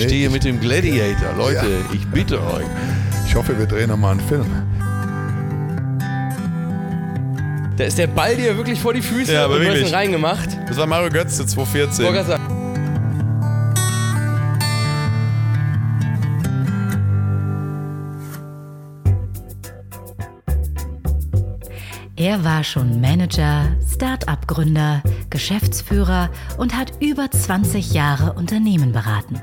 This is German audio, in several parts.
Ich stehe mit dem Gladiator. Leute, ja. ich bitte euch. Ich hoffe, wir drehen nochmal einen Film. Da ist der Ball dir wirklich vor die Füße ja, aber und ihn reingemacht. Das war Mario Götze 2014. Er war schon Manager, Start-up-Gründer, Geschäftsführer und hat über 20 Jahre Unternehmen beraten.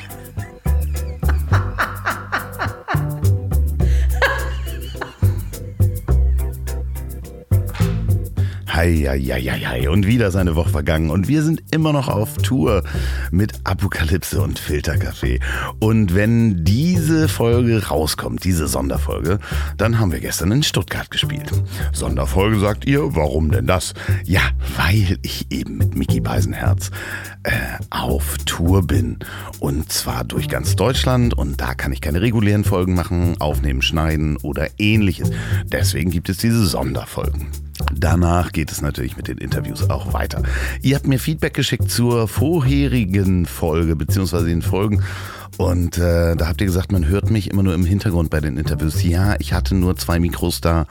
Eieieiei. Und wieder ist eine Woche vergangen und wir sind immer noch auf Tour mit Apokalypse und Filterkaffee. Und wenn diese Folge rauskommt, diese Sonderfolge, dann haben wir gestern in Stuttgart gespielt. Sonderfolge sagt ihr, warum denn das? Ja, weil ich eben mit Mickey Beisenherz äh, auf Tour bin. Und zwar durch ganz Deutschland und da kann ich keine regulären Folgen machen, aufnehmen, schneiden oder ähnliches. Deswegen gibt es diese Sonderfolgen. Danach geht es natürlich mit den Interviews auch weiter. Ihr habt mir Feedback geschickt zur vorherigen Folge, beziehungsweise den Folgen. Und äh, da habt ihr gesagt, man hört mich immer nur im Hintergrund bei den Interviews. Ja, ich hatte nur zwei Mikros da.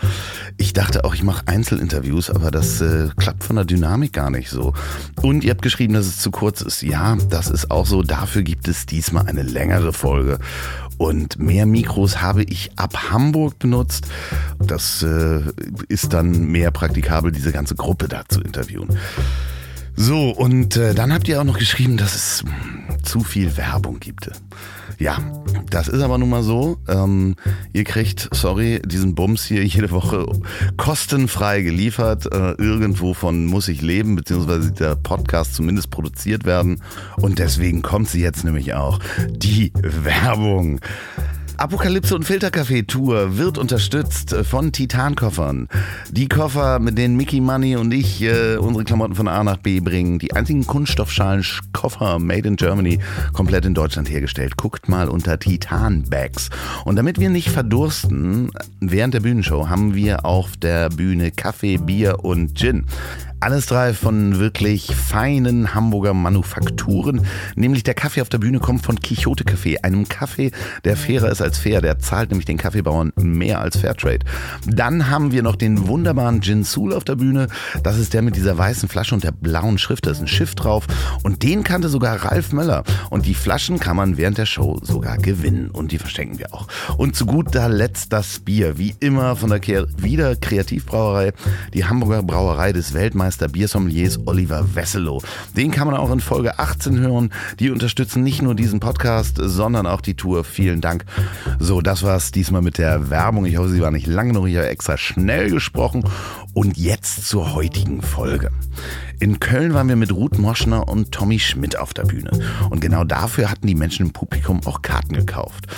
Ich dachte auch, ich mache Einzelinterviews, aber das äh, klappt von der Dynamik gar nicht so. Und ihr habt geschrieben, dass es zu kurz ist. Ja, das ist auch so. Dafür gibt es diesmal eine längere Folge. Und mehr Mikros habe ich ab Hamburg benutzt. Das äh, ist dann mehr praktikabel, diese ganze Gruppe da zu interviewen. So, und äh, dann habt ihr auch noch geschrieben, dass es zu viel Werbung gibt. Ja, das ist aber nun mal so. Ähm, ihr kriegt, sorry, diesen Bums hier jede Woche kostenfrei geliefert. Äh, irgendwo von muss ich leben, beziehungsweise der Podcast zumindest produziert werden. Und deswegen kommt sie jetzt nämlich auch. Die Werbung. Apokalypse und Filterkaffee Tour wird unterstützt von Titankoffern. Die Koffer, mit denen Mickey Money und ich äh, unsere Klamotten von A nach B bringen. Die einzigen Kunststoffschalen Koffer made in Germany, komplett in Deutschland hergestellt. Guckt mal unter Titan Bags. Und damit wir nicht verdursten während der Bühnenshow, haben wir auf der Bühne Kaffee, Bier und Gin. Alles drei von wirklich feinen Hamburger Manufakturen. Nämlich der Kaffee auf der Bühne kommt von Quixote Kaffee, einem Kaffee, der fairer ist als fair. Der zahlt nämlich den Kaffeebauern mehr als Fairtrade. Dann haben wir noch den wunderbaren Gin Soul auf der Bühne. Das ist der mit dieser weißen Flasche und der blauen Schrift. Da ist ein Schiff drauf. Und den kannte sogar Ralf Möller. Und die Flaschen kann man während der Show sogar gewinnen. Und die verschenken wir auch. Und zu guter Letzt das Bier. Wie immer von der Ke wieder Kreativbrauerei. Die Hamburger Brauerei des Weltmeisters Weltmeister Biersommeliers Oliver Wesselow. Den kann man auch in Folge 18 hören. Die unterstützen nicht nur diesen Podcast, sondern auch die Tour. Vielen Dank. So, das war's diesmal mit der Werbung. Ich hoffe, sie war nicht lang genug. Ich habe extra schnell gesprochen. Und jetzt zur heutigen Folge. In Köln waren wir mit Ruth Moschner und Tommy Schmidt auf der Bühne. Und genau dafür hatten die Menschen im Publikum auch Karten gekauft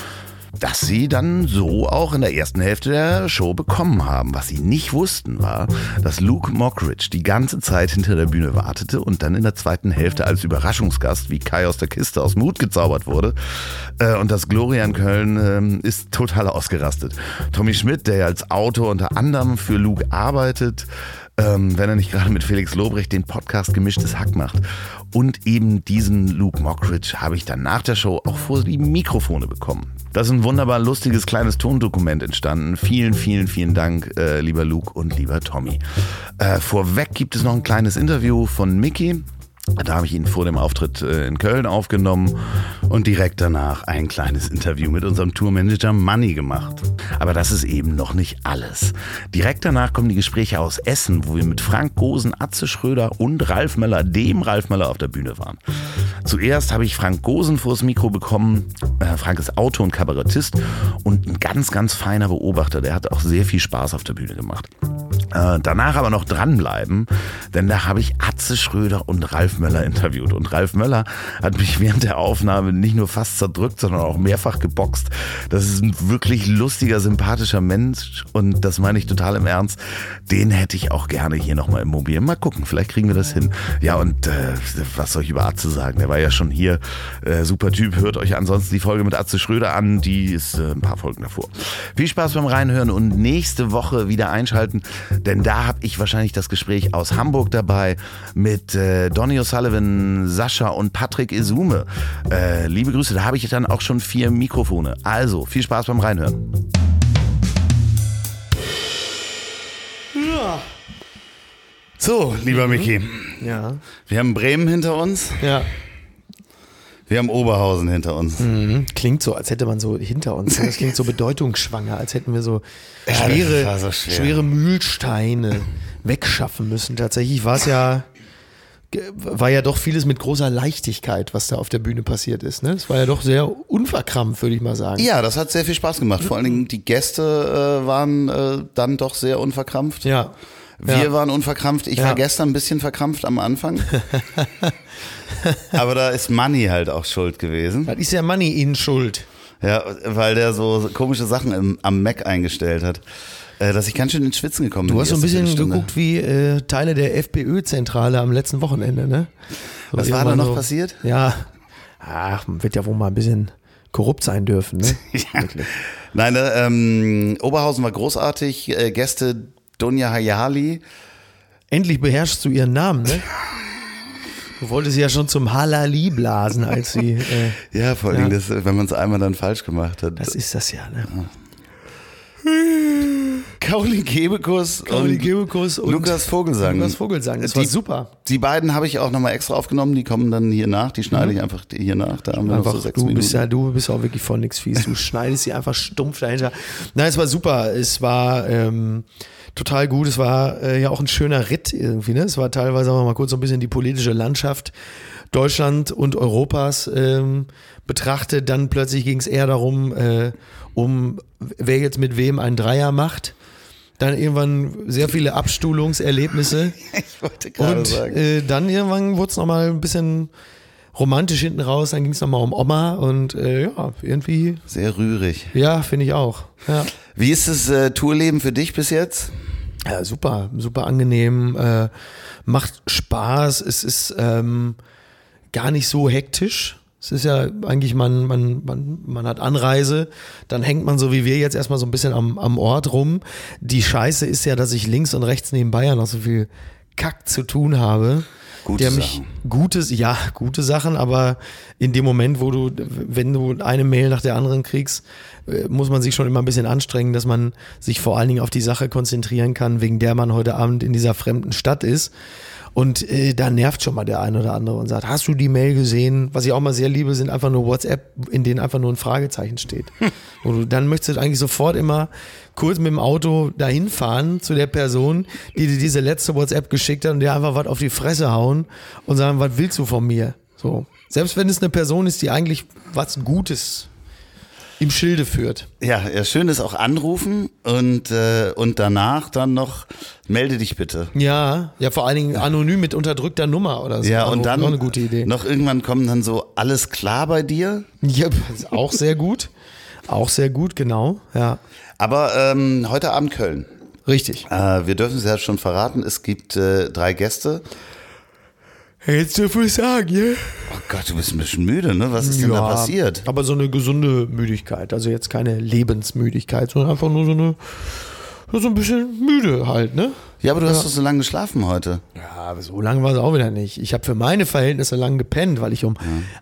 das sie dann so auch in der ersten Hälfte der Show bekommen haben. Was sie nicht wussten war, dass Luke Mockridge die ganze Zeit hinter der Bühne wartete und dann in der zweiten Hälfte als Überraschungsgast wie Kai aus der Kiste aus Mut gezaubert wurde. Äh, und das Gloria in Köln ähm, ist total ausgerastet. Tommy Schmidt, der als Autor unter anderem für Luke arbeitet, ähm, wenn er nicht gerade mit Felix Lobrecht den Podcast Gemischtes Hack macht. Und eben diesen Luke Mockridge habe ich dann nach der Show auch vor die Mikrofone bekommen. Da ist ein wunderbar lustiges kleines Tondokument entstanden. Vielen, vielen, vielen Dank, äh, lieber Luke und lieber Tommy. Äh, vorweg gibt es noch ein kleines Interview von Mickey. Da habe ich ihn vor dem Auftritt äh, in Köln aufgenommen und direkt danach ein kleines Interview mit unserem Tourmanager Money gemacht. Aber das ist eben noch nicht alles. Direkt danach kommen die Gespräche aus Essen, wo wir mit Frank Gosen, Atze Schröder und Ralf Möller, dem Ralf Möller, auf der Bühne waren. Zuerst habe ich Frank Gosen vors Mikro bekommen. Äh, Frank ist Autor und Kabarettist und ein ganz, ganz feiner Beobachter. Der hat auch sehr viel Spaß auf der Bühne gemacht. Äh, danach aber noch dranbleiben, denn da habe ich Atze Schröder und Ralf Möller interviewt. Und Ralf Möller hat mich während der Aufnahme nicht nur fast zerdrückt, sondern auch mehrfach geboxt. Das ist ein wirklich lustiger, sympathischer Mensch und das meine ich total im Ernst. Den hätte ich auch gerne hier nochmal im Mobil. Mal gucken, vielleicht kriegen wir das hin. Ja, und äh, was soll ich über Atze sagen? Der war ja schon hier. Äh, super Typ. Hört euch ansonsten die Folge mit Atze Schröder an. Die ist äh, ein paar Folgen davor. Viel Spaß beim Reinhören und nächste Woche wieder einschalten denn da habe ich wahrscheinlich das Gespräch aus Hamburg dabei mit äh, Donny O'Sullivan, Sascha und Patrick Isume. Äh, liebe Grüße, da habe ich dann auch schon vier Mikrofone. Also, viel Spaß beim Reinhören. Ja. So, lieber Micky. Ja. Wir haben Bremen hinter uns. Ja. Wir haben Oberhausen hinter uns. Mhm. Klingt so, als hätte man so hinter uns. Das klingt so bedeutungsschwanger, als hätten wir so schwere, Ja, so schwer. schwere Mühlsteine wegschaffen müssen. Tatsächlich war es ja, war ja doch vieles mit großer Leichtigkeit, was da auf der Bühne passiert ist. Ne? Es war ja doch sehr unverkrampft, würde ich mal sagen. Ja, das hat sehr viel Spaß gemacht. Vor allen Dingen die Gäste äh, waren äh, dann doch sehr unverkrampft. Ja. Wir Ja. waren unverkrampft. Ich Ja. war gestern ein bisschen verkrampft am Anfang. Aber da ist Money halt auch schuld gewesen. Das ist ja Money Ihnen schuld. Ja, weil der so komische Sachen im, am Mac eingestellt hat. Äh, dass ich ganz schön ins Schwitzen gekommen bin. Du hast so ein bisschen geguckt wie äh, Teile der FPÖ-Zentrale am letzten Wochenende, ne? So Was war da noch passiert? Ja. Ach, man wird ja wohl mal ein bisschen korrupt sein dürfen, ne? Ja. Nein, äh, ähm, Oberhausen war großartig. Äh, Gäste Donja Hayali. Endlich beherrschst du ihren Namen, ne? Du wolltest ja schon zum Halali blasen, als sie. Äh, Ja, vor allem, Ja. das, wenn man es einmal dann falsch gemacht hat. das ist das ja, ne? Kauli Gebekus Kauli und Gebekus und Lukas Vogelsang. Lukas Vogelsang. Das war Die- super. Die beiden habe ich auch nochmal extra aufgenommen. Die kommen dann hier nach. Die schneide ich einfach hier nach. Da haben wir noch so Mhm. Einfach, sechs du Minuten. bist ja, du bist auch wirklich von nix fies. Du schneidest sie einfach stumpf dahinter. Nein, es war super. Es war ähm, total gut. Es war äh, ja auch ein schöner Ritt irgendwie. Ne? Es war teilweise auch mal kurz so ein bisschen die politische Landschaft Deutschland und Europas ähm, betrachtet. Dann plötzlich ging es eher darum, äh, um wer jetzt mit wem einen Dreier macht. Dann irgendwann sehr viele Abstuhlungserlebnisse. ich wollte gerade Und sagen. äh, dann irgendwann wurde es nochmal ein bisschen romantisch hinten raus. Dann ging es nochmal um Oma und äh, ja, irgendwie, Sehr rührig. ja, finde ich auch. Ja. Wie ist das äh, Tourleben für dich bis jetzt? ja, super, super angenehm, äh, macht Spaß. Es ist ähm, gar nicht so hektisch. Es ist ja eigentlich, man, man, man, man hat Anreise, dann hängt man so wie wir jetzt erstmal so ein bisschen am, am Ort rum. Die Scheiße ist ja, dass ich links und rechts nebenbei ja noch so viel Kack zu tun habe. Gute der mich Sachen. Gutes, ja, gute Sachen, aber in dem Moment, wo du, wenn du eine Mail nach der anderen kriegst, äh, muss man sich schon immer ein bisschen anstrengen, dass man sich vor allen Dingen auf die Sache konzentrieren kann, wegen der man heute Abend in dieser fremden Stadt ist. Und äh, da nervt schon mal der eine oder andere und sagt, hast du die Mail gesehen? Was ich auch mal sehr liebe, sind einfach nur WhatsApp, in denen einfach nur ein Fragezeichen steht. Und du, dann möchtest du eigentlich sofort immer kurz mit dem Auto dahin fahren zu der Person, die dir diese letzte WhatsApp geschickt hat und dir einfach was auf die Fresse hauen und sagen, was willst du von mir? So. Selbst wenn es eine Person ist, die eigentlich was Gutes im Schilde führt. Ja, ja, schön ist auch anrufen und, äh, und danach dann noch melde dich bitte. Ja, ja, vor allen Dingen anonym mit unterdrückter Nummer oder so. Ja, und Anrufen, dann auch eine gute Idee. noch irgendwann kommen dann so alles klar bei dir. Ja, ist auch sehr gut. Auch sehr gut, genau. Ja, Aber ähm, heute Abend Köln. richtig. Äh, wir dürfen es ja schon verraten, es gibt äh, drei Gäste. Jetzt dürfen wir sagen, ja? Oh Gott, du bist ein bisschen müde, ne? Was ist denn da passiert? Aber so eine gesunde Müdigkeit. Also jetzt keine Lebensmüdigkeit, sondern einfach nur so eine, so ein bisschen müde halt, ne? Ja, aber du hast doch so lange geschlafen heute. Ja, aber so lange war es auch wieder nicht. Ich habe für meine Verhältnisse lang gepennt, weil ich um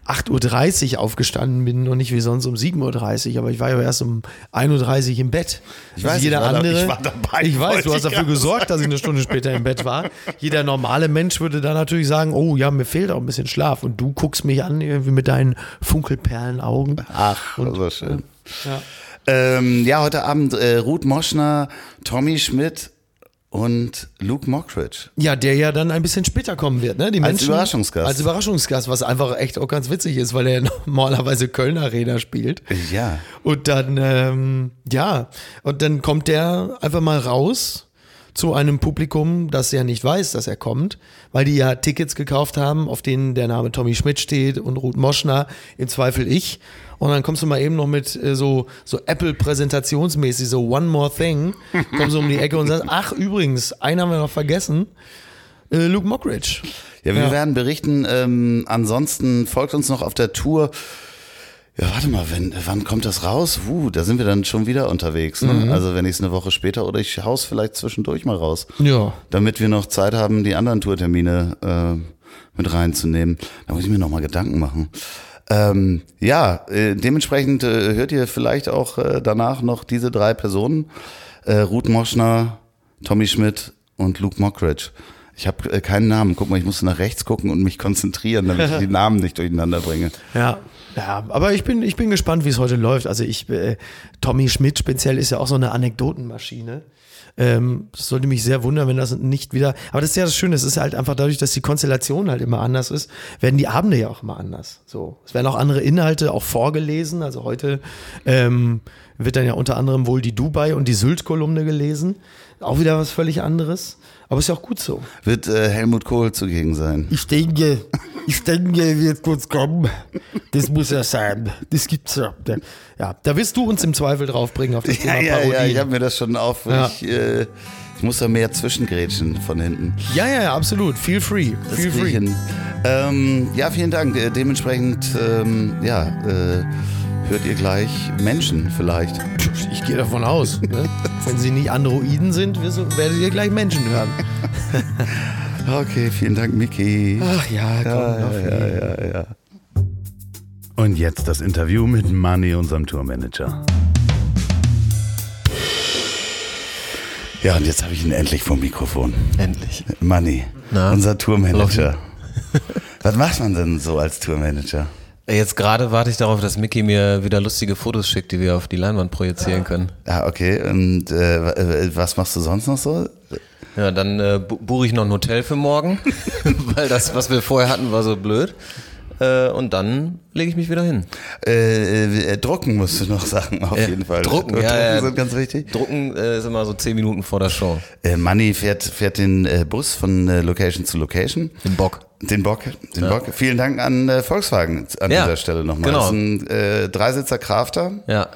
8.30 Uhr aufgestanden bin und nicht wie sonst um 7.30 Uhr. Aber ich war ja erst um 1.30 Uhr im Bett. Ich Also weiß, jeder ich war da- andere. ich war dabei, Ich weiß, du hast dafür gesorgt, dass ich eine Stunde später im Bett war. Jeder normale Mensch würde da natürlich sagen, oh ja, mir fehlt auch ein bisschen Schlaf. Und du guckst mich an irgendwie mit deinen Funkelperlenaugen. Ach, so schön. Ja. Ähm, ja, heute Abend äh, Ruth Moschner, Tommy Schmidt und Luke Mockridge. Ja, der ja dann ein bisschen später kommen wird, ne? Die Als Menschen, Überraschungsgast. Als Überraschungsgast, was einfach echt auch ganz witzig ist, weil er normalerweise Köln Arena spielt. Ja. Und dann, ähm, ja, und dann kommt der einfach mal raus, zu einem Publikum, das ja nicht weiß, dass er kommt, weil die ja Tickets gekauft haben, auf denen der Name Tommy Schmidt steht und Ruth Moschner, im Zweifel ich. Und dann kommst du mal eben noch mit äh, so, so Apple-Präsentationsmäßig, so One More Thing, kommst du um die Ecke und sagst, ach übrigens, einen haben wir noch vergessen, äh, Luke Mockridge. Ja, wir Ja. werden berichten. Ähm, ansonsten folgt uns noch auf der Tour. Ja, warte mal, wenn, wann kommt das raus? Uh, da sind wir dann schon wieder unterwegs. Ne? Mhm. Also wenn ich es eine Woche später oder ich haus vielleicht zwischendurch mal raus. Ja. Damit wir noch Zeit haben, die anderen Tourtermine äh, mit reinzunehmen. Da muss ich mir noch mal Gedanken machen. Ähm, ja, äh, dementsprechend äh, hört ihr vielleicht auch äh, danach noch diese drei Personen. Äh, Ruth Moschner, Tommy Schmidt und Luke Mockridge. Ich habe äh, keinen Namen. Guck mal, ich musste nach rechts gucken und mich konzentrieren, damit ich die Namen nicht durcheinander bringe. Ja, ja, aber ich bin, ich bin gespannt, wie es heute läuft. Also ich, äh, Tommy Schmidt speziell ist ja auch so eine Anekdotenmaschine. Ähm, das sollte mich sehr wundern, wenn das nicht wieder. Aber das ist ja das Schöne, es ist halt einfach dadurch, dass die Konstellation halt immer anders ist, werden die Abende ja auch immer anders. So, es werden auch andere Inhalte auch vorgelesen. Also heute ähm, wird dann ja unter anderem wohl die Dubai und die Sylt-Kolumne gelesen. Auch wieder was völlig anderes. Aber ist ja auch gut so. Wird äh, Helmut Kohl zugegen sein? Ich denke, ich denke, er wird kurz kommen. Das muss er sein. Das gibt's ja. Ja, da wirst du uns im Zweifel draufbringen auf das Ja, Thema ja, Parodie. ja, ich habe mir das schon auf. Ja. Ich, äh, ich muss da mehr zwischengrätschen von hinten. ja, ja, ja, absolut. Feel free. Das Feel free. Ähm, ja, vielen Dank. Äh, dementsprechend, ähm, ja, äh, hört ihr gleich Menschen vielleicht. Ich gehe davon aus. Ne? Wenn sie nicht Androiden sind, werdet ihr gleich Menschen hören. Okay, vielen Dank, Miki. Ach ja, komm. ja, ja, ja, ja. Und jetzt das Interview mit Manny, unserem Tourmanager. Ja, und jetzt habe ich ihn endlich vom Mikrofon. Endlich. Manny, Na? unser Tourmanager. Was macht man denn so als Tourmanager? Jetzt gerade warte ich darauf, dass Mickey mir wieder lustige Fotos schickt, die wir auf die Leinwand projizieren können. Ja, okay. Und äh, äh, was machst du sonst noch so? Ja, dann äh, bu- buche ich noch ein Hotel für morgen, weil das, was wir vorher hatten, war so blöd. Äh, und dann lege ich mich wieder hin. Äh, äh, drucken musst du noch sagen, auf jeden Fall. drucken, drucken ja, ja. sind ganz wichtig. Drucken äh, ist immer so zehn Minuten vor der Show. Äh, Manny fährt, fährt den äh, Bus von Location zu Location. Den Bock. Den Bock, den Bock. Vielen Dank an äh, Volkswagen an Ja, dieser Stelle nochmal. genau. Das ist ein äh, Dreisitzer Crafter, Ja,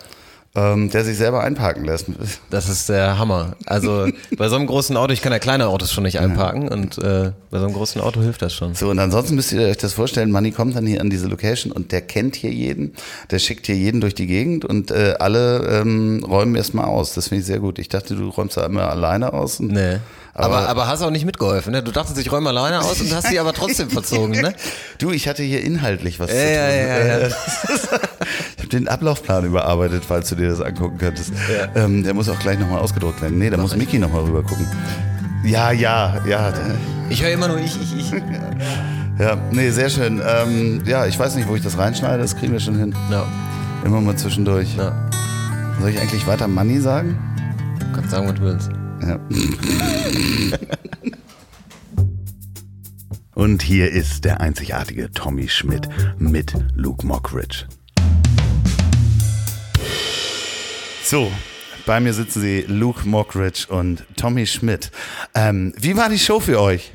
ähm, der sich selber einparken lässt. das ist der Hammer. Also bei so einem großen Auto, ich kann ja kleine Autos schon nicht einparken und äh, bei so einem großen Auto hilft das schon. So, und ansonsten müsst ihr euch das vorstellen, Manny kommt dann hier an diese Location und der kennt hier jeden, der schickt hier jeden durch die Gegend und äh, alle ähm, räumen erstmal aus. Das finde ich sehr gut. Ich dachte, du räumst da immer alleine aus. Und Nee. Aber, Aber- aber, hast auch nicht mitgeholfen, ne? Du dachtest, ich räume alleine aus und hast sie aber trotzdem verzogen, ne? Du, ich hatte hier inhaltlich was Ja, zu tun. ja, ja, ja. Ich habe den Ablaufplan überarbeitet, falls du dir das angucken könntest. Ähm, der muss auch gleich nochmal ausgedruckt werden. Nee, da muss Mickey nochmal rüber gucken. Ja, ja, ja. Ich höre immer nur ich, ich, ich. Ja, nee, sehr schön. Ähm, ja, ich weiß nicht, wo ich das reinschneide, das kriegen wir schon hin. Ja, Immer mal zwischendurch. ja. Soll ich eigentlich weiter Money sagen? Du kannst sagen, was du willst. Ja. Und hier ist der einzigartige Tommy Schmidt mit Luke Mockridge. So, bei mir sitzen sie Luke Mockridge und Tommy Schmidt. Ähm, wie war die Show für euch?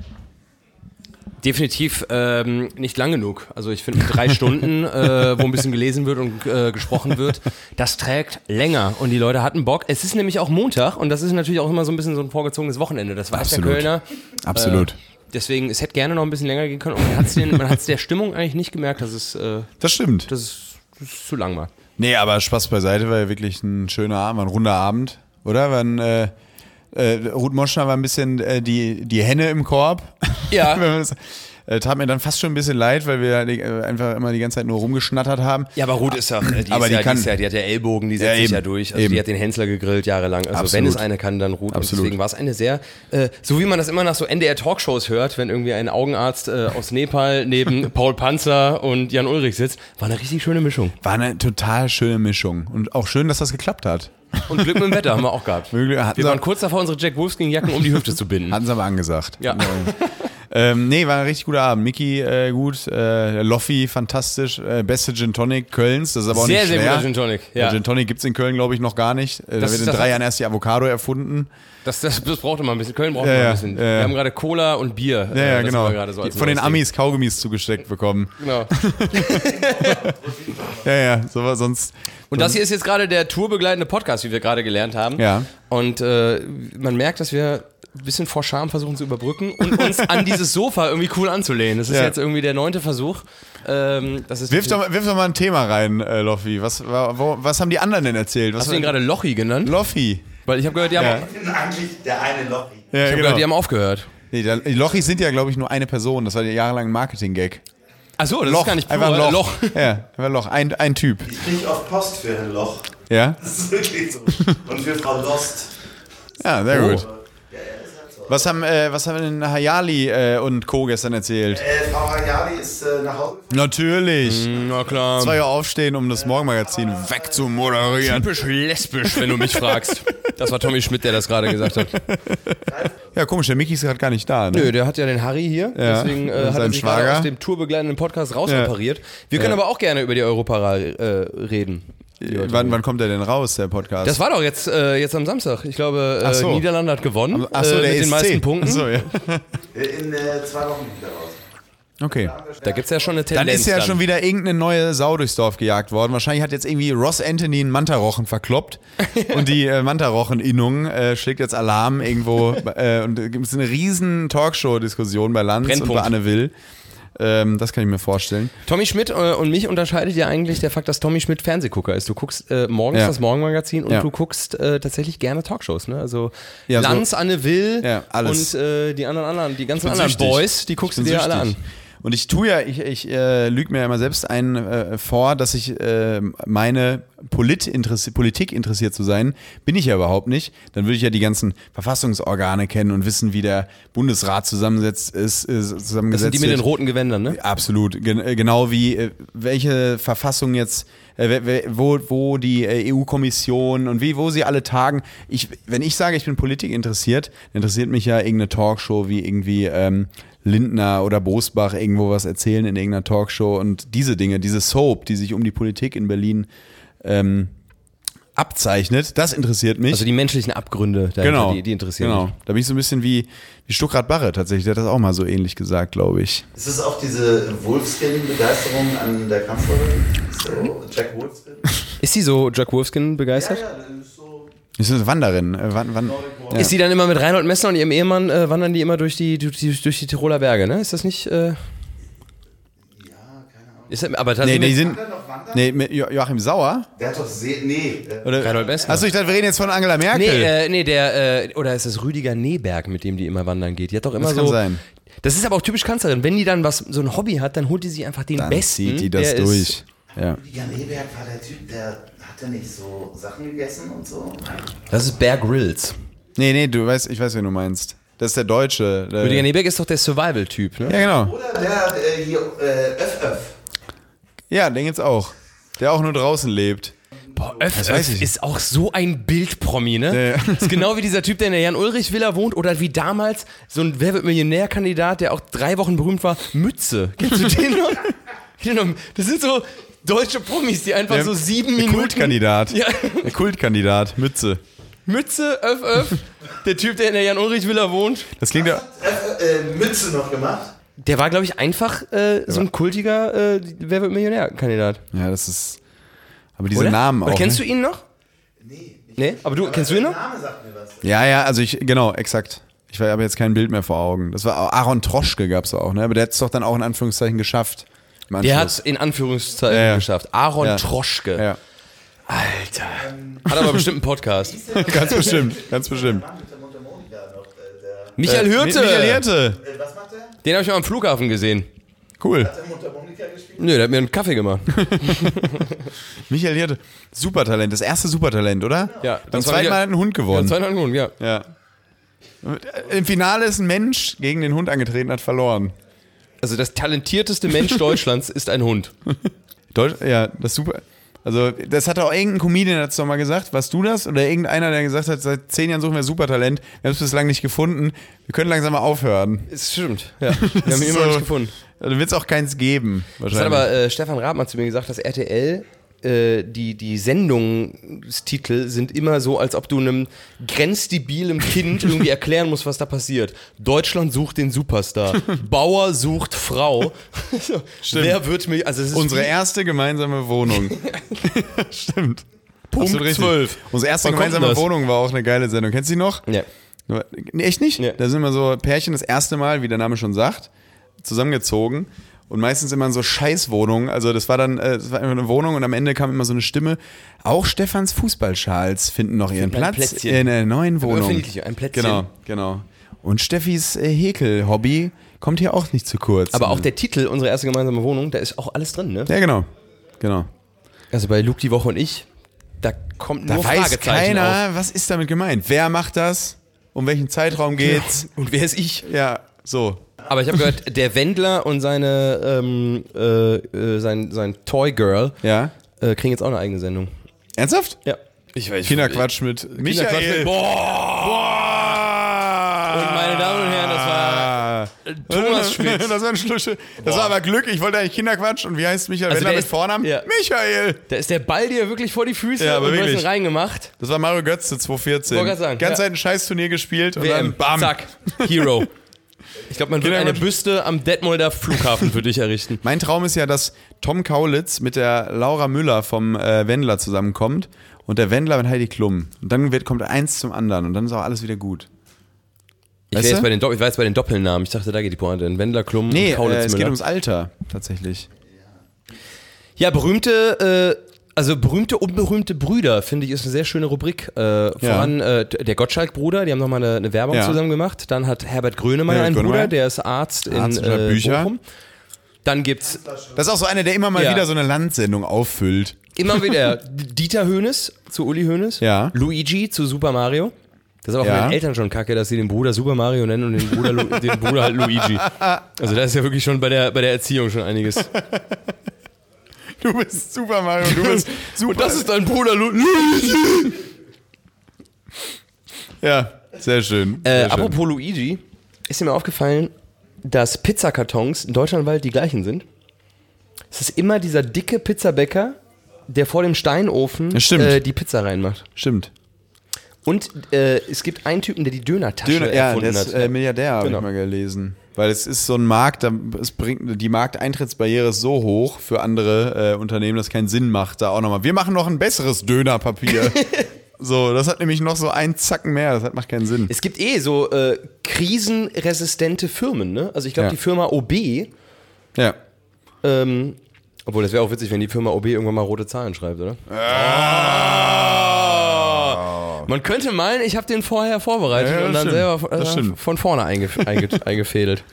Definitiv ähm, nicht lang genug. Also ich finde drei Stunden, äh, wo ein bisschen gelesen wird und äh, gesprochen wird, das trägt länger und die Leute hatten Bock. Es ist nämlich auch Montag und das ist natürlich auch immer so ein bisschen so ein vorgezogenes Wochenende. Das weiß Absolut. der Kölner. Absolut. Äh, deswegen, es hätte gerne noch ein bisschen länger gehen können und man hat es der Stimmung eigentlich nicht gemerkt, dass es, äh, Das stimmt. dass es, dass es zu lang war. Nee, aber Spaß beiseite, war ja wirklich ein schöner Abend, war ein runder Abend, oder? War ein, äh, äh, Ruth Moschner war ein bisschen äh, die, die Henne im Korb. Ja. Äh, tat mir dann fast schon ein bisschen leid, weil wir äh, einfach immer die ganze Zeit nur rumgeschnattert haben. Ja, aber Ruth ist ja, äh, die, Aber ist die ja, kann- die, ist ja, die hat ja Ellbogen, die setzt Ja, sich eben. ja durch. Also Eben. die hat den Hensler gegrillt jahrelang. Also Absolut. wenn es eine kann, dann Ruth. Und Absolut. deswegen war es eine sehr, äh, so wie man das immer nach so NDR-Talkshows hört, wenn irgendwie ein Augenarzt äh, aus Nepal neben Paul Panzer und Jan Ulrich sitzt, war eine richtig schöne Mischung. War eine total schöne Mischung. Und auch schön, dass das geklappt hat. Und Glück mit dem Wetter haben wir auch gehabt. Hatten Wir waren kurz davor, unsere Jack Wolfskin-Jacken um die Hüfte zu binden. Hatten sie aber angesagt. Ja. Ähm, nee, war ein richtig guter Abend. Mickey äh, gut, äh, Loffi fantastisch, äh, beste Gin Tonic Kölns, das ist aber auch Sehr, nicht sehr schwer. guter Gin Tonic. Ja. Gin Tonic gibt's in Köln, glaube ich, noch gar nicht. Äh, da wird in drei Jahren erst die Avocado erfunden. Das, das, das braucht immer ein bisschen. Köln braucht Ja, immer ein bisschen. ja, ja. Wir haben gerade Cola und Bier. Ja, äh, ja, genau. so Von den. Amis Kaugummis zugesteckt bekommen. Genau. Ja, ja, so was sonst. Und das hier ist jetzt gerade der tourbegleitende Podcast, wie wir gerade gelernt haben. Ja. Und äh, man merkt, dass wir ein bisschen vor Scham versuchen zu überbrücken und uns an dieses Sofa irgendwie cool anzulehnen. Das ist Ja. jetzt irgendwie der neunte Versuch. Ähm, das ist Wirf doch, mal- wirf doch mal ein Thema rein, äh, Loffi. Was, wa- wo, was haben die anderen denn erzählt? Was Hast du ihn gerade Lochi genannt? Loffi. Weil ich habe gehört, die haben, Ja. Ich bin eigentlich der eine Lochi. Ja, ich hab genau. gehört, die haben aufgehört. Nee, der, die Lochis sind ja, glaube ich, nur eine Person. Das war ja jahrelang ein Marketing-Gag. Achso, das Loch, ist gar nicht einfach ein plural. Loch. Ja, einfach ein Loch. Ein, ein Typ. Ich kriege oft Post für ein Loch. Ja? Das ist wirklich so. Und für Frau Lost. Ja, sehr Oh. gut. Was haben, äh, was haben denn Hayali äh, und Co. gestern erzählt? Äh, Frau Hayali ist äh, nach Hause. Natürlich. Na klar. Zwei Uhr aufstehen, um das Morgenmagazin wegzumoderieren. Typisch lesbisch, wenn du mich fragst. Das war Tommy Schmidt, der das gerade gesagt hat. Ja, komisch, der Mickey ist gerade gar nicht da. Ne? Nö, der hat ja den Harry hier. Ja, Deswegen äh, hat er sich gerade Schwager. aus dem tourbegleitenden Podcast rausoperiert. Wir können Ja. aber auch gerne über die Europawahl äh, reden. Wann, wann kommt der denn raus, der Podcast? Das war doch jetzt, äh, jetzt am Samstag. Ich glaube, Ach äh, so. Niederlande hat gewonnen Achso, äh, der mit den meisten Punkten. Achso, ja. Äh, In äh, zwei Wochen wieder raus. Okay. Da gibt es ja schon eine Dann Tendenz. ist ja schon wieder irgendeine neue Sau durchs Dorf gejagt worden. Wahrscheinlich hat jetzt irgendwie Ross Anthony einen Mantarochen verkloppt und die äh, Mantarochen-Innung äh, schlägt jetzt Alarm irgendwo äh, und es gibt eine riesen Talkshow-Diskussion bei Lanz und Brennpunkt. bei Anne Will. Ähm, das kann ich mir vorstellen. Tommy Schmidt äh, und mich unterscheidet ja eigentlich der Fakt, dass Tommy Schmidt Fernsehgucker ist. Du guckst äh, morgens Ja. das Morgenmagazin und Ja. du guckst äh, tatsächlich gerne Talkshows. Ne? Also Ja, so- Lanz, Anne Will und äh, die anderen, anderen, die ganzen anderen süchtig. Boys, die guckst du dir alle an. Und ich tue ja, ich, ich äh, lüge mir ja immer selbst ein äh, vor, dass ich äh, meine Polit interessi Politik interessiert zu sein. Bin ich ja überhaupt nicht. Dann würde ich ja die ganzen Verfassungsorgane kennen und wissen, wie der Bundesrat zusammensetzt ist, äh, zusammengesetzt Das sind die mit den roten Gewändern, ne? Absolut, Gen äh, genau wie äh, welche Verfassung jetzt, äh, wo, wo die äh, EU-Kommission und wie, wo sie alle tagen. Ich, wenn ich sage, ich bin Politik interessiert, dann interessiert mich ja irgendeine Talkshow wie irgendwie ähm, Lindner oder Bosbach irgendwo was erzählen in irgendeiner Talkshow und diese Dinge, diese Soap, die sich um die Politik in Berlin ähm, abzeichnet, das interessiert mich. Also die menschlichen Abgründe, dahinter, genau, die, die interessieren genau. mich. Da bin ich so ein bisschen wie, wie Stuckrad Barre tatsächlich, der hat das auch mal so ähnlich gesagt, glaube ich. Ist es auch diese Wolfskin-Begeisterung an der Kanzlerin? So, Jack Wolfskin? Ist sie so Jack Wolfskin begeistert? Ja, das ist so. Ist eine Wanderin. Äh, wann, wann, ja. Ist sie dann immer mit Reinhold Messner und ihrem Ehemann, äh, wandern die immer durch die, durch die, durch die Tiroler Berge, ne? Ist das nicht... Äh, ist aber Nee, tatsächlich die sind. Kann noch wandern? Nee, Joachim Sauer? Der hat doch sehr. Nee. Äh, Oder? Reinhold Messner. Achso, ich dachte, wir reden jetzt von Angela Merkel. Nee, äh, nee, der, äh, oder ist das Rüdiger Neberg, mit dem die immer wandern geht? Die hat doch immer Das so. kann sein. Das ist aber auch typisch Kanzlerin. Wenn die dann was, so ein Hobby hat, dann holt die sich einfach den Dann Besten. zieht die das durch. Ist, Ja. Rüdiger Neberg war der Typ, der hatte nicht so Sachen gegessen und so. das ist Bear Grylls. Nee, nee, du weißt, ich weiß, wen du meinst. Das ist der Deutsche. Der, Rüdiger Neberg ist doch der Survival-Typ, ne? ja, genau. Oder der äh, hier, äh, Öff Öff. Ja, den gibt's auch. Der auch nur draußen lebt. Boah, Öff, Das weiß Öff ich. ist auch so ein Bildpromi, ne? Ja, ja. Ist genau wie dieser Typ, der in der Jan-Ulrich-Villa wohnt oder wie damals so ein Wer wird Millionär-Kandidat, der auch drei Wochen berühmt war, Mütze. Kennst du den noch? Das sind so deutsche Promis, die einfach Der- so sieben Der Minuten... Kultkandidat. Ja. Der Kultkandidat, Mütze. Mütze, Öff, Öff. Der Typ, der in der Jan-Ulrich-Villa wohnt. Das klingt ja. Öff, äh, Mütze noch gemacht. Der war, glaube ich, einfach äh, so ein kultiger äh, Wer wird Millionär-Kandidat. Ja, das ist. Aber diese Oder? Namen Oder auch. kennst ne? du ihn noch? Nee. Nicht Nee, aber du, kennst du ihn noch? Der Name sagt mir was. Ja, ja, also ich, genau, exakt. Ich habe jetzt kein Bild mehr vor Augen. Das war Aaron Troschke gab's auch, ne? Aber der hat es doch dann auch in Anführungszeichen geschafft. Im Der hat in Anführungszeichen Ja, ja. geschafft. Aaron Ja. Troschke. Ja, Alter. Hat aber bestimmt einen Podcast. ganz bestimmt, ganz bestimmt. Michael Äh, Hürte. Michael Hirte. äh, was macht der? Den habe ich mal am Flughafen gesehen. Cool. Hat der Mundharmonika gespielt? Nö, der hat mir einen Kaffee gemacht. Michael Hirte. Supertalent, das erste Supertalent, oder? Ja, Beim das war zweiten wieder- Mal hat ein Hund Ja, gewonnen. zweieinhalb Minuten, ja. Ja. Im Finale ist ein Mensch gegen den Hund angetreten, hat verloren. Also das talentierteste Mensch Deutschlands ist ein Hund. Deutsch, ja, das super. Also, das hat auch irgendein Comedian dazu mal gesagt. Warst du das? Oder irgendeiner, der gesagt hat, seit zehn Jahren suchen wir Supertalent. Wir haben es bislang nicht gefunden. Wir können langsam mal aufhören. Es stimmt. Ja. Wir haben ihn ist immer noch so- nicht gefunden. Da wird es auch keins geben. Das hat aber äh, Stefan Raab mal zu mir gesagt, dass RTL äh, die, die Sendungstitel sind immer so, als ob du einem grenzdebilem Kind irgendwie erklären musst, was da passiert. Deutschland sucht den Superstar. Bauer sucht Frau. so, wer wird mich. Also es ist Unsere erste gemeinsame Wohnung. Stimmt. Punkt Absolut richtig. 12. Unsere erste Wann gemeinsame? Wohnung war auch eine geile Sendung. Kennst du die noch? Ja. Nee, echt nicht? Ja. Da sind immer so Pärchen das erste Mal, wie der Name schon sagt, zusammengezogen. Und meistens immer in so Scheißwohnungen. Also das war dann, äh, das war einfach eine Wohnung und am Ende kam immer so eine Stimme. Auch Stefans Fußballschals finden noch ihren Finden Platz Plätzchen. in der neuen Wohnung. öffentlich, ein Plätzchen. Genau, genau. Und Steffis äh, Häkel-Hobby kommt hier auch nicht zu kurz. Aber auch der Titel, unsere erste gemeinsame Wohnung, da ist auch alles drin, ne? Ja, genau. Genau. Also bei Luke die Woche und ich, da kommt Da nur weiß Fragezeichen keiner, was ist damit gemeint. Wer macht das? Um welchen Zeitraum geht's? auf. Und wer ist ich? Ja, so. Aber ich habe gehört, der Wendler und seine ähm, äh, äh, sein, sein Toy Girl Ja. äh, kriegen jetzt auch eine eigene Sendung. Ernsthaft? Ja. Ich weiß. Kinderquatsch mit Kinderquatsch Michael. mit- Boah! Und meine Damen und Herren, das war Thomas Schmidt. das war ein Schlusche. Das war aber Glück. Ich wollte eigentlich Kinderquatsch. Und wie heißt Michael Also Wendler der mit ist- Vornamen? ja. Michael. Da ist der Ball dir wirklich vor die Füße Ja, aber und du hast wirklich. ihn reingemacht. Das war Mario Götze 2014. Wollte grad sagen, Ganz ja. Zeit ein Scheißturnier gespielt und WM. dann bam. Zack. Hero. Ich glaube, man wird eine Kinderquatsch. Büste am Detmolder Flughafen für dich errichten. Mein Traum ist ja, dass Tom Kaulitz mit der Laura Müller vom äh, Wendler zusammenkommt und der Wendler mit Heidi Klum. Und dann wird, kommt eins zum anderen und dann ist auch alles wieder gut. Ich, Weißt jetzt bei den, ich war jetzt bei den Doppelnamen. Ich dachte, da geht die Pointe. hin. Wendler, Klum Nee, und Kaulitz äh, es geht ums Alter tatsächlich. Ja, berühmte, äh, also berühmte, unberühmte Brüder, finde ich, ist eine sehr schöne Rubrik. Äh, voran äh, der Gottschalk-Bruder, die haben nochmal eine, eine Werbung Ja. zusammen gemacht. Dann hat Herbert Grönemeyer einen Bruder, Grönemeyer. der ist Arzt, Arzt in äh, Bücher. Bochum. Dann gibt's Das ist auch so einer, der immer mal Ja. wieder so eine Landsendung auffüllt. immer wieder Dieter Hönes zu Uli Hönes, Ja. Luigi zu Super Mario. Das ist aber Ja. von den Eltern schon kacke, dass sie den Bruder Super Mario nennen und den Bruder, den Bruder halt Luigi. Also da ist ja wirklich schon bei der, bei der Erziehung schon einiges. Du bist Super Mario, du bist super. Und das ist dein Bruder Luigi. ja, sehr schön. Äh, Sehr schön. apropos Luigi, ist dir mir aufgefallen, dass Pizzakartons in deutschlandweit die gleichen sind? Es ist immer dieser dicke Pizzabäcker, der vor dem Steinofen stimmt. äh, die Pizza reinmacht. Stimmt. Und äh, es gibt einen Typen, der die Dönertasche Döner, ja, erfunden der ist hat. äh, Milliardär, habe Genau. ich mal gelesen. Weil es ist so ein Markt, es bringt, die Markteintrittsbarriere ist so hoch für andere äh, Unternehmen, dass es keinen Sinn macht, da auch nochmal. Wir machen noch ein besseres Dönerpapier. so, das hat nämlich noch so einen Zacken mehr, das hat, macht keinen Sinn. Es gibt eh so äh, krisenresistente Firmen, ne? Also ich glaube, Ja. die Firma OB, Ja. ähm, obwohl das wäre auch witzig, wenn die Firma OB irgendwann mal rote Zahlen schreibt, oder? Man könnte meinen, ich habe den vorher vorbereitet Ja, das und dann stimmt. selber äh, von vorne einge einge eingefädelt.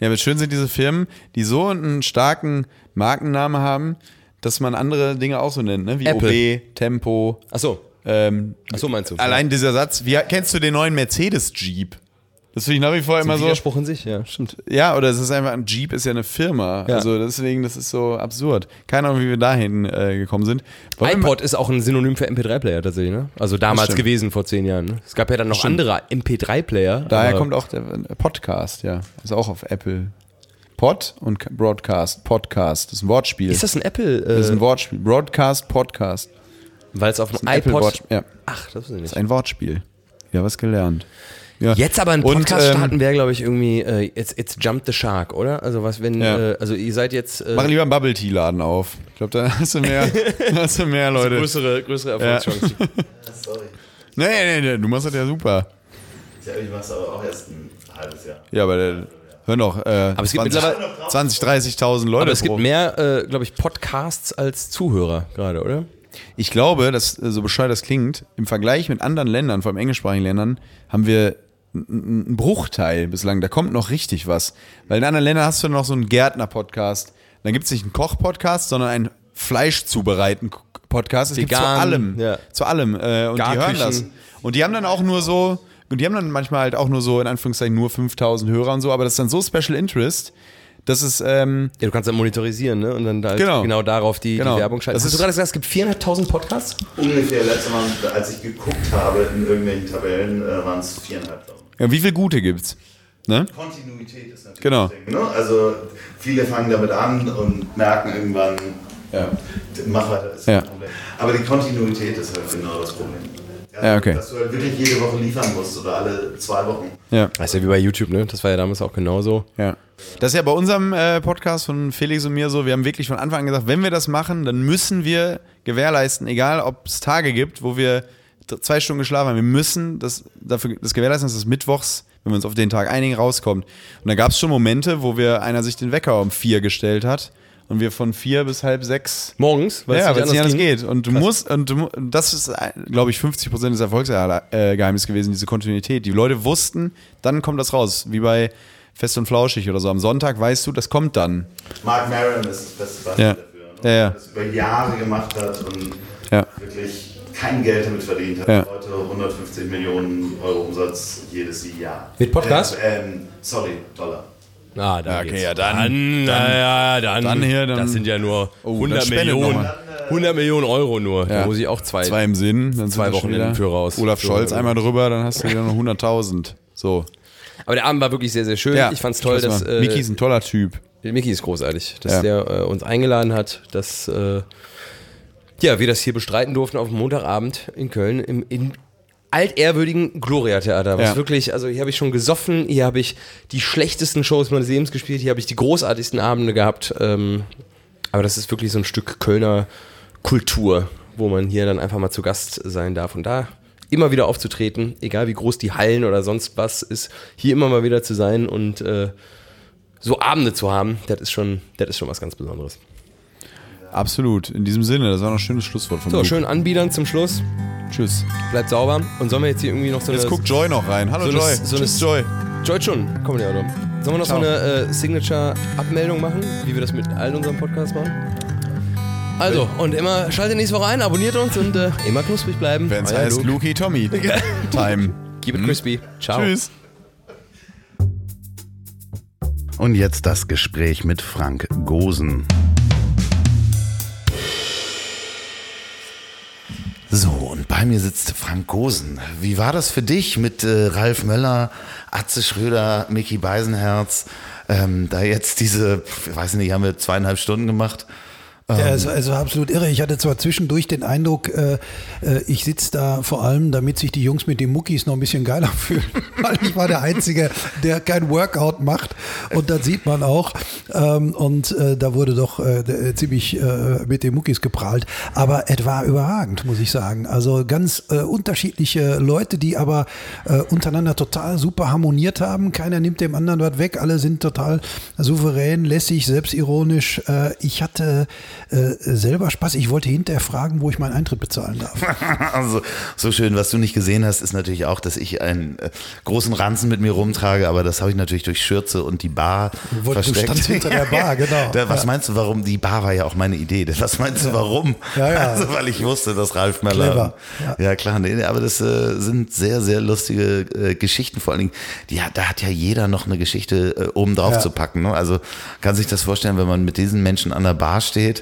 Ja, aber schön sind diese Firmen, die so einen starken Markennamen haben, dass man andere Dinge auch so nennt, ne? wie Apple. OB, Tempo. Achso, Ähm, Achso, meinst du? Allein dieser Satz, wie, kennst du den neuen Mercedes Jeep? Das finde ich nach wie vor immer so. Widerspruch in sich, ja, stimmt. Ja, oder es ist einfach, ein Jeep ist ja eine Firma. Ja. Also deswegen, das ist so absurd. Keine Ahnung, wie wir dahin äh, gekommen sind. Wollen iPod ist auch ein Synonym für MP3-Player tatsächlich, ne? Also damals stimmt. gewesen vor zehn Jahren. Ne? Es gab ja dann noch andere MP3-Player. Daher kommt auch der äh, Podcast, ja. Ist auch auf Apple. Pod und Broadcast, Podcast. Das ist ein Wortspiel. Ist das ein Apple? das ist Äh, ein Wortspiel. Broadcast, Podcast. Weil es auf dem Apple iPod. Watch, ja, Ach, das ist ist nicht. ein Wortspiel. Ja, was gelernt. Ja. Jetzt aber einen Und, Podcast ähm, starten wäre, glaube ich, irgendwie, äh, it's, it's Jump the Shark, oder? Also was, wenn, Ja. äh, also ihr seid jetzt äh, Mach lieber einen Bubble Tea Laden auf. Ich glaube, da hast du mehr, hast du mehr Leute. größere, größere Erfolgschancen. Nee, nee, nee, du machst das ja super. Ja, ich mach's aber auch erst ein halbes Jahr. Ja, aber der, hör noch, äh, es gibt 20, mittlerweile- 20 30.000 Leute. Aber es gibt pro- mehr, äh, glaube ich, Podcasts als Zuhörer gerade, oder? Ich glaube, dass äh, so bescheuert das klingt, im Vergleich mit anderen Ländern, vor allem englischsprachigen Ländern, haben wir n- n- einen Bruchteil bislang. Da kommt noch richtig was. Weil in anderen Ländern hast du noch so einen Gärtner-Podcast. Dann gibt es nicht einen Koch-Podcast, sondern einen Fleischzubereiten-Podcast. Es gibt zu Vegan, allem. ja. Zu allem. Äh, und die hören Garküchen. das. Und die haben dann auch nur so, und die haben dann manchmal halt auch nur so, in Anführungszeichen, nur 5000 Hörer und so, aber das ist dann so Special Interest, Das ist, ähm, Ja, du kannst dann monitorisieren, ne? Und dann halt Genau. genau. darauf die, Genau. die Werbung schalten. Das Hast du ist- gerade gesagt, es gibt 400.000 Podcasts? Ungefähr letztes Mal, als ich geguckt habe in irgendwelchen Tabellen, äh, waren es 4.500. ja, wie viele gute gibt's? Ne? Kontinuität ist natürlich Genau. das Ding, ne? Also viele fangen damit an und merken irgendwann, ja, mach weiter, ist Ja. kein Problem. Aber die Kontinuität ist halt genau das Problem. Ja, okay. Dass du halt wirklich jede Woche liefern musst oder alle zwei Wochen. Ja. Das ist ja wie bei YouTube, ne? Das war ja damals auch genauso. Ja. Das ist ja bei unserem äh, Podcast von Felix und mir so, wir haben wirklich von Anfang an gesagt, wenn wir das machen, dann müssen wir gewährleisten, egal ob es Tage gibt, wo wir zwei Stunden geschlafen haben, wir müssen das, dafür, das gewährleisten, dass es mittwochs, wenn wir uns auf den Tag einigen, rauskommt. Und da gab es schon Momente, wo wir einer sich den Wecker um vier gestellt hat und wir von vier bis halb sechs Morgens, weil ja, es nicht anders ging. geht. Und du musst, und du, das ist, glaube ich, 50 Prozent des Erfolgsgeheimnisses gewesen, diese Kontinuität. Die Leute wussten, dann kommt das raus. Wie bei Fest und Flauschig oder so. Am Sonntag weißt du, das kommt dann. Mark Maron ist das beste Beispiel Ja. dafür. Ne? Ja, ja. Der das über Jahre gemacht hat und Ja. wirklich kein Geld damit verdient hat. Ja. Heute 150 Millionen Euro Umsatz jedes Jahr. Mit Podcast? Äh, ähm, sorry, Dollar. Ah, da Okay, geht's. ja, dann- Dann, naja, dann, dann hier, dann- das sind ja nur Oh, 100 dann spendet Millionen. noch mal. 100 Millionen Euro nur. Da Ja. muss ich auch zwei. Zwei im Sinn. Dann Zwei Wochenenden für raus. Olaf Für Scholz einmal drüber, dann hast du wieder noch 100.000. So. Aber der Abend war wirklich sehr, sehr schön. ich fand's toll, weiß dass mal. Miki ist äh, ein toller Typ. Miki ist großartig, dass Ja. der äh, uns eingeladen hat, dass äh, ja, wir das hier bestreiten durften auf dem Montagabend in Köln im in altehrwürdigen Gloria-Theater. Was Ja. wirklich, also hier habe ich schon gesoffen, hier habe ich die schlechtesten Shows meines Lebens gespielt, hier habe ich die großartigsten Abende gehabt. Ähm, aber das ist wirklich so ein Stück Kölner Kultur, wo man hier dann einfach mal zu Gast sein darf. Und da immer wieder aufzutreten, egal wie groß die Hallen oder sonst was ist, hier immer mal wieder zu sein und äh, so Abende zu haben, das ist schon, das ist schon was ganz Besonderes. Absolut. In diesem Sinne, das war noch ein schönes Schlusswort von So, Luke. schön anbiedern zum Schluss. Tschüss. Bleibt sauber. Und sollen wir jetzt hier irgendwie noch so Jetzt eine. guckt Joy noch rein. Hallo so Joy. so Tschüss Joy. Joy schon. Komm ja, oder? Sollen wir noch Ciao. so eine äh, Signature-Abmeldung machen, wie wir das mit allen unseren Podcasts machen? Also, und immer schaltet nächste Woche ein, abonniert uns und äh, immer knusprig bleiben. Wenn es heißt Luke. Luki Tommy. Time. Keep it crispy. Ciao. Tschüss. Und jetzt das Gespräch mit Frank Gosen. Bei mir sitzt Frank Gosen. Wie war das für dich mit äh, Ralf Möller, Atze Schröder, Mickey Beisenherz? Ähm, da jetzt diese, ich weiß nicht, haben wir zweieinhalb Stunden gemacht. Ja, es war, es war absolut irre. Ich hatte zwar zwischendurch den Eindruck, äh, äh, ich sitze da vor allem, damit sich die Jungs mit den Muckis noch ein bisschen geiler fühlen, weil ich war der Einzige, der kein Workout macht und das sieht man auch. Ähm, und äh, da wurde doch äh, ziemlich äh, mit den Muckis geprahlt. Aber es war überragend, muss ich sagen. Also ganz äh, unterschiedliche Leute, die aber äh, untereinander total super harmoniert haben. Keiner nimmt dem anderen was weg. Alle sind total souverän, lässig, selbstironisch. Äh, ich hatte äh, selber Spaß. Ich wollte hinterher fragen, wo ich meinen Eintritt bezahlen darf. Also, so schön, was du nicht gesehen hast, ist natürlich auch, dass ich einen äh, großen Ranzen mit mir rumtrage, aber das habe ich natürlich durch Schürze und die Bar Du wolltest- du versteckt. standst hinter der Bar, genau. Da, was Ja. meinst du, warum? Die Bar war ja auch meine Idee. Was meinst du, warum? Ja, ja. Also, weil ich wusste, dass Ralf Möller. Ja. klar, nee, aber das äh, sind sehr, sehr lustige äh, Geschichten. Vor allen Dingen, die, da hat ja jeder noch eine Geschichte äh, oben drauf zu packen. Ne? Also kann sich das vorstellen, wenn man mit diesen Menschen an der Bar steht,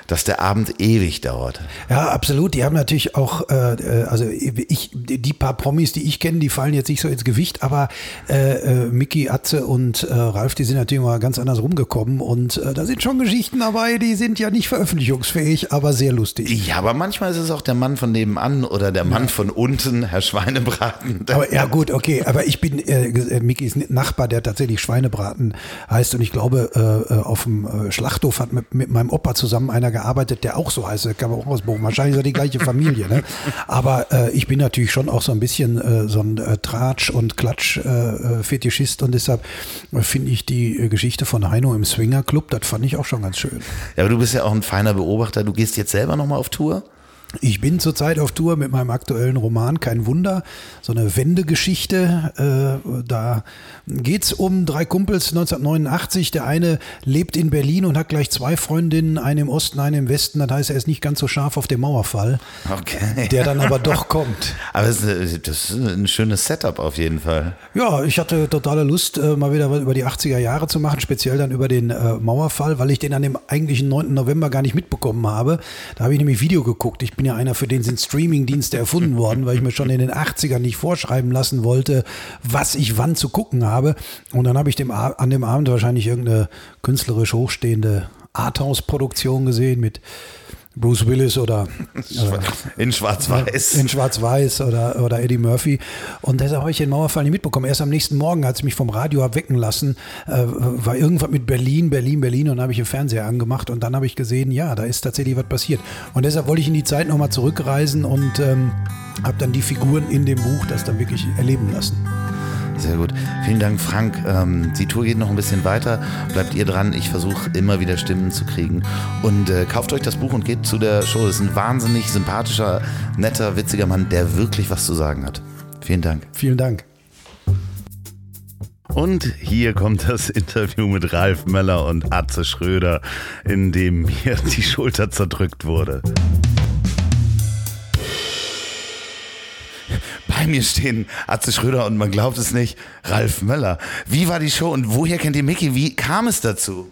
dass der Abend ewig dauert. Ja, absolut. Die haben natürlich auch, äh, äh, also ich, die paar Promis, die ich kenne, die fallen jetzt nicht so ins Gewicht, aber äh, äh, Mickey, Atze und äh, Ralf, die sind natürlich mal ganz anders rumgekommen und äh, da sind schon Geschichten dabei, die sind ja nicht veröffentlichungsfähig, aber sehr lustig. Ja, aber manchmal ist es auch der Mann von nebenan oder der Mann von unten, Herr Schweinebraten. Aber ja gut, okay, aber ich bin äh, äh, Mickys Nachbar, der tatsächlich Schweinebraten heißt und ich glaube, äh, auf dem Schlachthof hat mit, mit meinem Opa zusammen einer gearbeitet, der auch so heißt, der kam auch aus Bochum, wahrscheinlich ist die gleiche Familie, ne? Aber äh, ich bin natürlich schon auch so ein bisschen äh, so ein äh, Tratsch- und Klatsch-Fetischist und deshalb äh, finde ich die äh, Geschichte von Heino im Swinger Club, das fand ich auch schon ganz schön. Ja, aber du bist ja auch ein feiner Beobachter. Du gehst jetzt selber nochmal auf Tour? Ich bin zurzeit auf Tour mit meinem aktuellen Roman Kein Wunder, so eine Wendegeschichte. Äh, da geht's um drei Kumpels 1989. Der eine lebt in Berlin und hat gleich zwei Freundinnen, eine im Osten, eine im Westen. Das heißt, er ist nicht ganz so scharf auf den Mauerfall, Okay. der dann aber doch kommt. Aber das ist, das ist ein schönes Setup auf jeden Fall. Ja, ich hatte totale Lust, äh, mal wieder was über die 80er Jahre zu machen, speziell dann über den äh, Mauerfall, weil ich den an dem eigentlichen 9. November gar nicht mitbekommen habe. Da habe ich nämlich Video geguckt. Ich bin ja einer, für den sind Streamingdienste erfunden worden, weil ich mir schon in den 80ern nicht vorschreiben lassen wollte, was ich wann zu gucken habe. Und dann habe ich dem, an dem Abend wahrscheinlich irgendeine künstlerisch hochstehende Arthouse-Produktion gesehen mit Bruce Willis oder äh, In Schwarz-Weiß. in Schwarz-Weiß oder, oder Eddie Murphy. Und deshalb habe ich den Mauerfall nicht mitbekommen. Erst am nächsten Morgen, als ich mich vom Radio habe wecken lassen, äh, war irgendwas mit Berlin, Berlin, Berlin und habe ich den Fernseher angemacht und dann habe ich gesehen, ja, da ist tatsächlich was passiert. Und deshalb wollte ich in die Zeit nochmal zurückreisen und ähm, habe dann die Figuren in dem Buch das dann wirklich erleben lassen. Sehr gut. Vielen Dank, Frank. Ähm, die Tour geht noch ein bisschen weiter. Bleibt ihr dran. Ich versuche immer wieder Stimmen zu kriegen. Und äh, kauft euch das Buch und geht zu der Show. Das ist ein wahnsinnig sympathischer, netter, witziger Mann, der wirklich was zu sagen hat. Vielen Dank. Vielen Dank. Und hier kommt das Interview mit Ralf Möller und Atze Schröder, in dem mir die Schulter zerdrückt wurde. Bei mir stehen Atze Schröder und man glaubt es nicht, Ralf Möller. Wie war die Show und woher kennt ihr Mickey? Wie kam es dazu?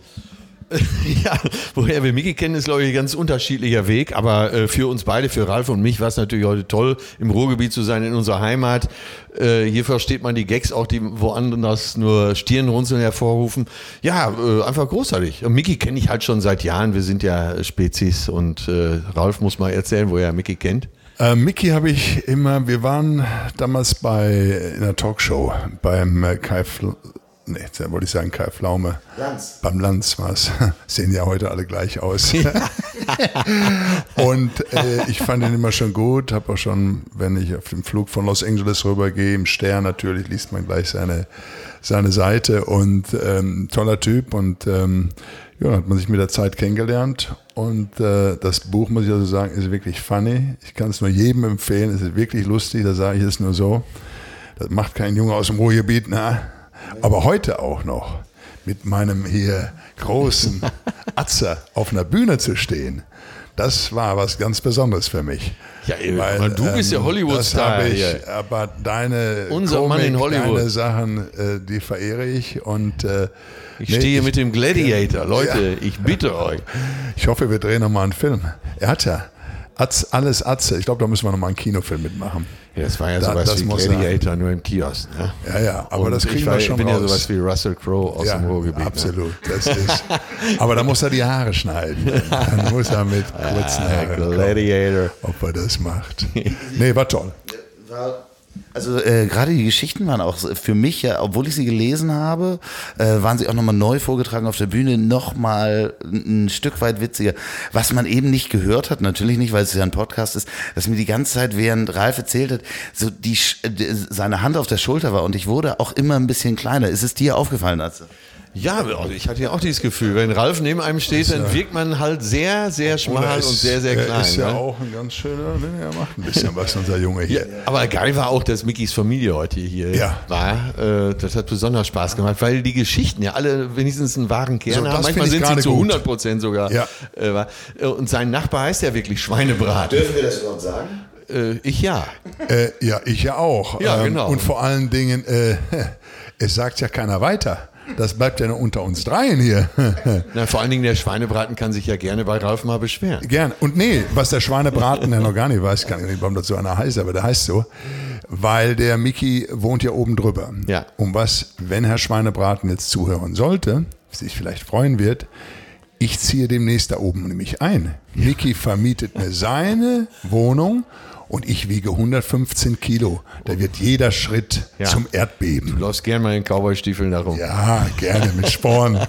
Ja, woher wir Mickey kennen, ist, glaube ich, ein ganz unterschiedlicher Weg. Aber äh, für uns beide, für Ralf und mich, war es natürlich heute toll, im Ruhrgebiet zu sein, in unserer Heimat. Äh, hier versteht man die Gags auch, die woanders nur Stirnrunzeln hervorrufen. Ja, äh, einfach großartig. Und Mickey kenne ich halt schon seit Jahren. Wir sind ja Spezies und äh, Ralf muss mal erzählen, woher er Mickey kennt. Äh, Mickey habe ich immer, wir waren damals bei in einer Talkshow beim äh, Kai Fl nee, da wollte ich sagen Kai Pflaume. Lanz. Beim Lanz war es. Sehen ja heute alle gleich aus. Und äh, ich fand ihn immer schon gut, habe auch schon, wenn ich auf dem Flug von Los Angeles rübergehe, im Stern natürlich, liest man gleich seine, seine Seite und ähm, toller Typ und ähm, ja, hat man sich mit der Zeit kennengelernt und äh, das Buch, muss ich also sagen, ist wirklich funny. Ich kann es nur jedem empfehlen, es ist wirklich lustig, da sage ich es nur so. Das macht kein Junge aus dem Ruhrgebiet, na. Aber heute auch noch mit meinem hier großen Atzer auf einer Bühne zu stehen, das war was ganz Besonderes für mich. Ja, ey, aber du bist ja Hollywood-Star ich, hier. Aber deine Unser Mann in Hollywood. deine Sachen, äh, die verehre ich und äh, Ich nee, stehe mit dem Gladiator. Leute, Ja. ich bitte euch. Ich hoffe, wir drehen nochmal einen Film. Er hat ja Atz, alles Atze. Ich glaube, da müssen wir nochmal einen Kinofilm mitmachen. Ja, das war ja Da- sowas das wie. Gladiator, nur im Kiosk. Ne? Ja, ja, aber Und das kriegen ich wir war- schon bin ja raus. sowas wie Russell Crowe aus dem Ruhrgebiet. ne? Absolut, das ist. Aber da muss er die Haare schneiden. Dann muss er mit kurzen Ah, Haaren kommen, Gladiator. ob er das macht. Nee, war toll. Also äh, gerade die Geschichten waren auch für mich, ja, obwohl ich sie gelesen habe, äh, waren sie auch nochmal neu vorgetragen auf der Bühne, nochmal ein Stück weit witziger. Was man eben nicht gehört hat, natürlich nicht, weil es ja ein Podcast ist, dass mir die ganze Zeit, während Ralf erzählt hat, so die, äh, seine Hand auf der Schulter war und ich wurde auch immer ein bisschen kleiner. Ist es dir aufgefallen, Atze? Ja, also ich hatte ja auch dieses Gefühl, wenn Ralf neben einem steht, dann wirkt man halt sehr, sehr schmal Oder und ist- sehr, sehr er klein. ist ja ne? auch ein ganz schöner, ne, er macht ein bisschen was, unser Junge Ja, hier. aber geil war auch, dass Mickys Familie heute hier Ja. war. Äh, das hat besonders Spaß gemacht, weil die Geschichten ja alle wenigstens einen wahren Kern So, haben. Manchmal sind sie zu gut. 100 Prozent sogar. Ja. Äh, äh, und sein Nachbar heißt ja wirklich Schweinebrat. Dürfen wir das überhaupt sagen? Ich ja. Äh, ja, ich ja auch. Ja, genau. Und vor allen Dingen, äh, es sagt ja keiner weiter. Das bleibt ja nur unter uns dreien hier. Na, vor allen Dingen der Schweinebraten kann sich ja gerne bei Ralf mal beschweren. Gern. Und nee, was der Schweinebraten der noch gar nicht weiß, kann ich nicht, warum das so einer heißt, aber der heißt so. Weil der Mickey wohnt ja oben drüber. Ja. Und was, wenn Herr Schweinebraten jetzt zuhören sollte, sich vielleicht freuen wird, ich ziehe demnächst da oben nämlich ein. Mickey vermietet mir seine Wohnung und ich wiege 115 Kilo. Da wird jeder Schritt Ja. zum Du Erdbeben. läufst gern mal in Cowboy-Stiefeln darum. Ja, gerne mit Sporn.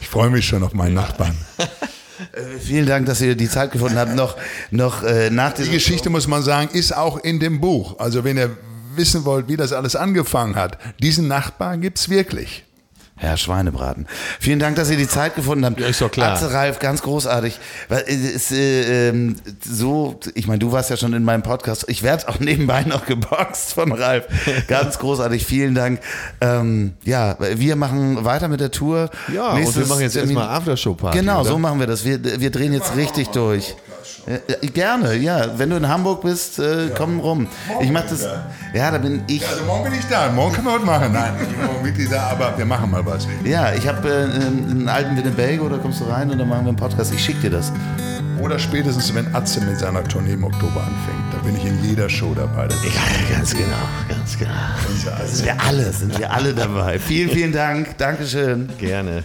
Ich freue mich schon auf meinen Nachbarn. Äh, vielen Dank, dass ihr die Zeit gefunden habt, noch, noch äh, nach Die dieser Geschichte, muss man sagen, ist auch in dem Buch. Also wenn ihr wissen wollt, wie das alles angefangen hat, diesen Nachbar gibt's wirklich. Herr Schweinebraten. Vielen Dank, dass ihr die Zeit gefunden habt. Ja, ist doch klar. Atze Ralf, ganz großartig. Weil, äh, Ist, äh, ähm, so, ich meine, du warst ja schon in meinem Podcast. Ich werde auch nebenbei noch geboxt von Ralf. Ganz großartig. Vielen Dank. Ähm, ja, wir machen weiter mit der Tour. Ja, und wir machen jetzt Termin- erstmal Aftershow-Party, Genau, oder? so machen wir das. Wir, wir drehen jetzt richtig durch. Äh, Gerne, ja. Wenn du in Hamburg bist, äh, komm rum. Ich mach das. Ja, da bin ich. Also morgen bin ich da. Morgen können wir was machen. Nein, ich bin morgen wirklich da, aber wir machen mal was. Ja, ich habe äh, einen alten Winnebago, da kommst du rein und dann machen wir einen Podcast. Ich schick dir das. Oder spätestens, wenn Atze mit seiner Tournee im Oktober anfängt. Da bin ich in jeder Show dabei. Das ist Ja, ganz genau, ganz genau. Sind wir alle, sind wir alle dabei. Vielen, vielen Dank. Dankeschön. Gerne.